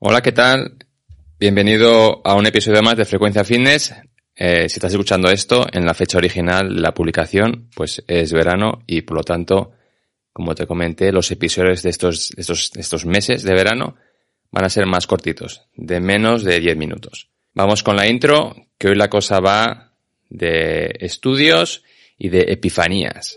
Hola, ¿qué tal? Bienvenido a un episodio más de Frecuencia Fitness. Eh, si estás escuchando esto, en la fecha original, la publicación, pues es verano y por lo tanto, como te comenté, los episodios de estos, estos, estos meses de verano van a ser más cortitos, de menos de 10 minutos. Vamos con la intro, que hoy la cosa va de estudios y de epifanías.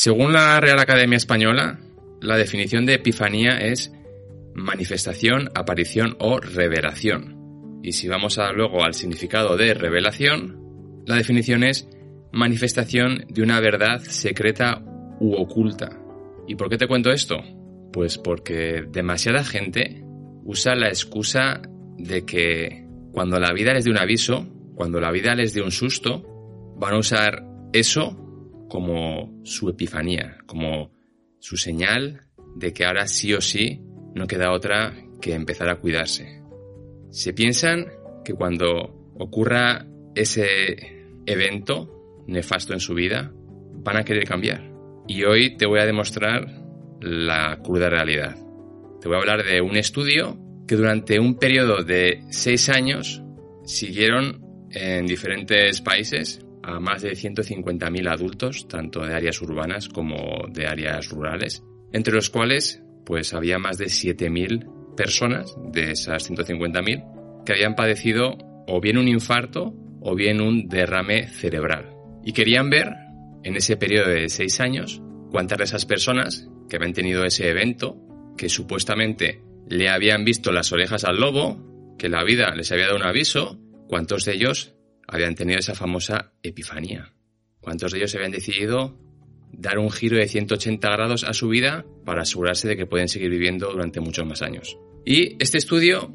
Según la Real Academia Española, la definición de epifanía es manifestación, aparición o revelación. Y si vamos a, luego al significado de revelación, la definición es manifestación de una verdad secreta u oculta. ¿Y por qué te cuento esto? Pues porque demasiada gente usa la excusa de que cuando la vida les dé un aviso, cuando la vida les dé un susto, van a usar eso como su epifanía, como su señal de que ahora sí o sí no queda otra que empezar a cuidarse. Se piensan que cuando ocurra ese evento nefasto en su vida, van a querer cambiar. Y hoy te voy a demostrar la cruda realidad. Te voy a hablar de un estudio que durante un periodo de seis años siguieron en diferentes países a más de 150.000 adultos, tanto de áreas urbanas como de áreas rurales, entre los cuales pues había más de 7.000 personas de esas 150.000 que habían padecido o bien un infarto o bien un derrame cerebral. Y querían ver en ese periodo de 6 años cuántas de esas personas que habían tenido ese evento, que supuestamente le habían visto las orejas al lobo, que la vida les había dado un aviso, cuántos de ellos habían tenido esa famosa epifanía. ¿Cuántos de ellos habían decidido dar un giro de 180 grados a su vida para asegurarse de que pueden seguir viviendo durante muchos más años? Y este estudio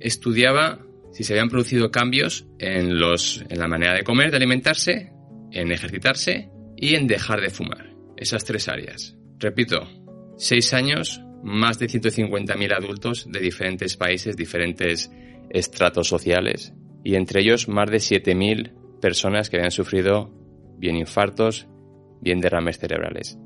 estudiaba si se habían producido cambios en, los, en la manera de comer, de alimentarse, en ejercitarse y en dejar de fumar. Esas tres áreas. Repito, seis años, más de 150.000 adultos de diferentes países, diferentes estratos sociales, y entre ellos más de 7.000 personas que habían sufrido bien infartos, bien derrames cerebrales.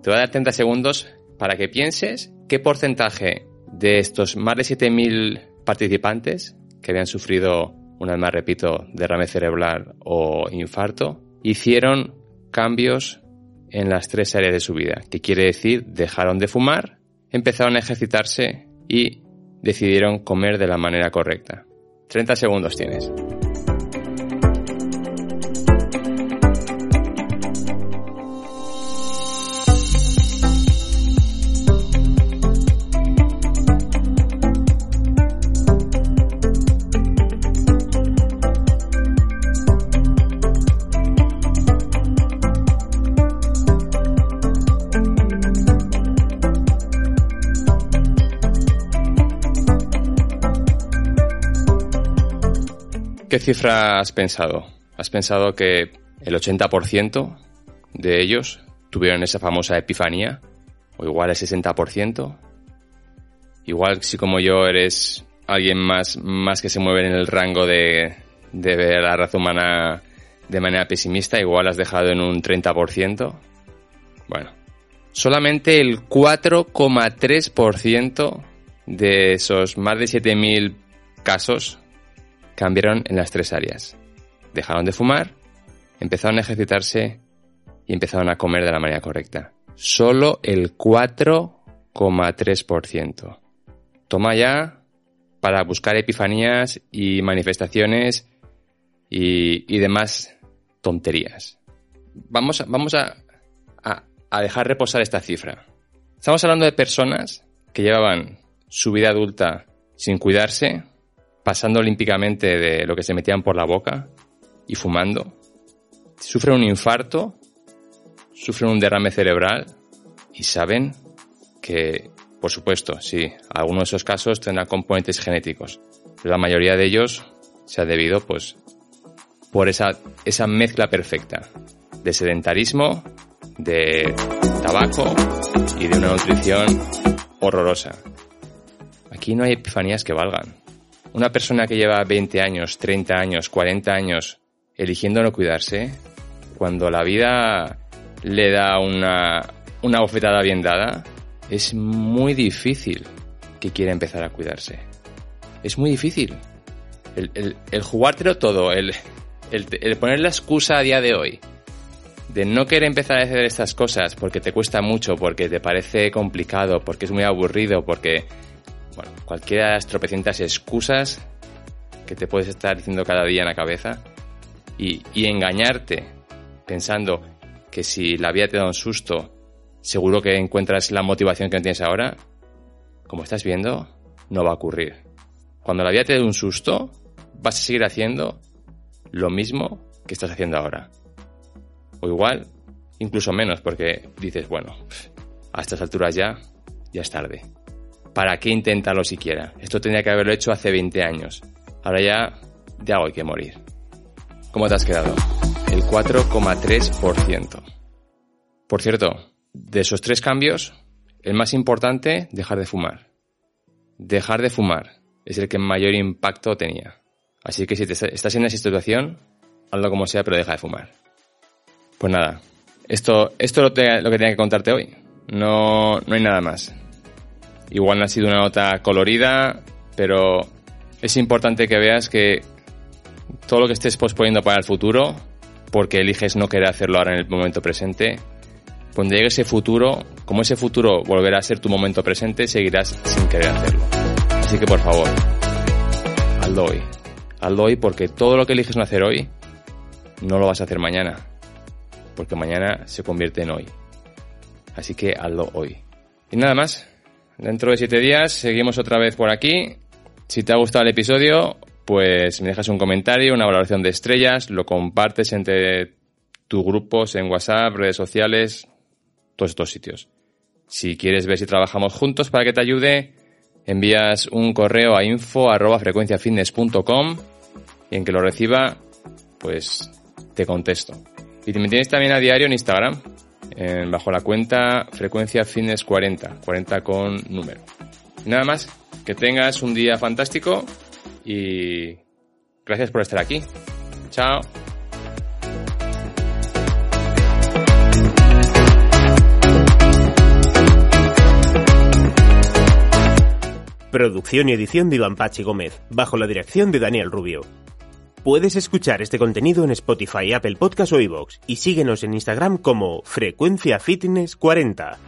Te voy a dar 30 segundos para que pienses qué porcentaje de estos más de 7.000 participantes que habían sufrido, una vez más repito, derrame cerebral o infarto, hicieron cambios en las tres áreas de su vida, que quiere decir dejaron de fumar, empezaron a ejercitarse y decidieron comer de la manera correcta. 30 segundos tienes. ¿Qué cifra has pensado? ¿Has pensado que el 80% de ellos tuvieron esa famosa epifanía? ¿O igual el 60%? Igual si como yo eres alguien más, más que se mueve en el rango de, de ver la raza humana de manera pesimista, igual has dejado en un 30%. Bueno, solamente el 4,3% de esos más de 7.000 casos cambiaron en las tres áreas. Dejaron de fumar, empezaron a ejercitarse y empezaron a comer de la manera correcta. Solo el 4,3%. Toma ya para buscar epifanías y manifestaciones y, demás tonterías. Vamos, a, vamos a, a dejar reposar esta cifra. Estamos hablando de personas que llevaban su vida adulta sin cuidarse, pasando olímpicamente de lo que se metían por la boca y fumando, sufren un infarto sufren un derrame cerebral y saben que, por supuesto, sí, algunos de esos casos tendrán componentes genéticos, pero la mayoría de ellos se ha debido, pues, por esa, esa mezcla perfecta de sedentarismo, de tabaco y de una nutrición horrorosa. Aquí no hay epifanías que valgan. Una persona que lleva 20 años, 30 años, 40 años eligiendo no cuidarse, cuando la vida le da una, una bofetada bien dada, es muy difícil que quiera empezar a cuidarse. Es muy difícil. El, el, el jugártelo todo, el, el, poner la excusa a día de hoy de no querer empezar a hacer estas cosas porque te cuesta mucho, porque te parece complicado, porque es muy aburrido, porque, bueno, cualquiera de las tropecientas excusas que te puedes estar diciendo cada día en la cabeza y, engañarte pensando que si la vida te da un susto, seguro que encuentras la motivación que tienes ahora, como estás viendo, no va a ocurrir. Cuando la vida te dé un susto, vas a seguir haciendo lo mismo que estás haciendo ahora. O igual, incluso menos, porque dices, bueno, a estas alturas ya, ya es tarde. ¿Para qué intentarlo siquiera? Esto tendría que haberlo hecho hace 20 años. Ahora ya, algo hay que morir. ¿Cómo te has quedado? El 4,3%. Por cierto, de esos tres cambios, el más importante, dejar de fumar. Dejar de fumar es el que mayor impacto tenía. Así que si te estás en esa situación, hazlo como sea, pero deja de fumar. Pues nada, esto, esto es lo, lo que tenía que contarte hoy. No, no hay nada más. Igual no ha sido una nota colorida, pero es importante que veas que todo lo que estés posponiendo para el futuro, porque eliges no querer hacerlo ahora en el momento presente, cuando llegue ese futuro, como ese futuro volverá a ser tu momento presente, seguirás sin querer hacerlo. Así que por favor, hazlo hoy. Hazlo hoy porque todo lo que eliges no hacer hoy, no lo vas a hacer mañana. Porque mañana se convierte en hoy. Así que hazlo hoy. Y nada más. Dentro de siete días seguimos otra vez por aquí. Si te ha gustado el episodio, pues me dejas un comentario, una valoración de estrellas, lo compartes entre tus grupos en WhatsApp, redes sociales, todos estos sitios. Si quieres ver si trabajamos juntos para que te ayude, envías un correo a info arroba y en que lo reciba, pues te contesto. Y me tienes también a diario en Instagram, en, bajo la cuenta frecuencia fitness 40, 40 con número. Nada más, que tengas un día fantástico y gracias por estar aquí. Chao. Producción y edición de Iván Pachi Gómez, bajo la dirección de Daniel Rubio. Puedes escuchar este contenido en Spotify, Apple Podcast o iVoox y síguenos en Instagram como Frecuencia Fitness 40.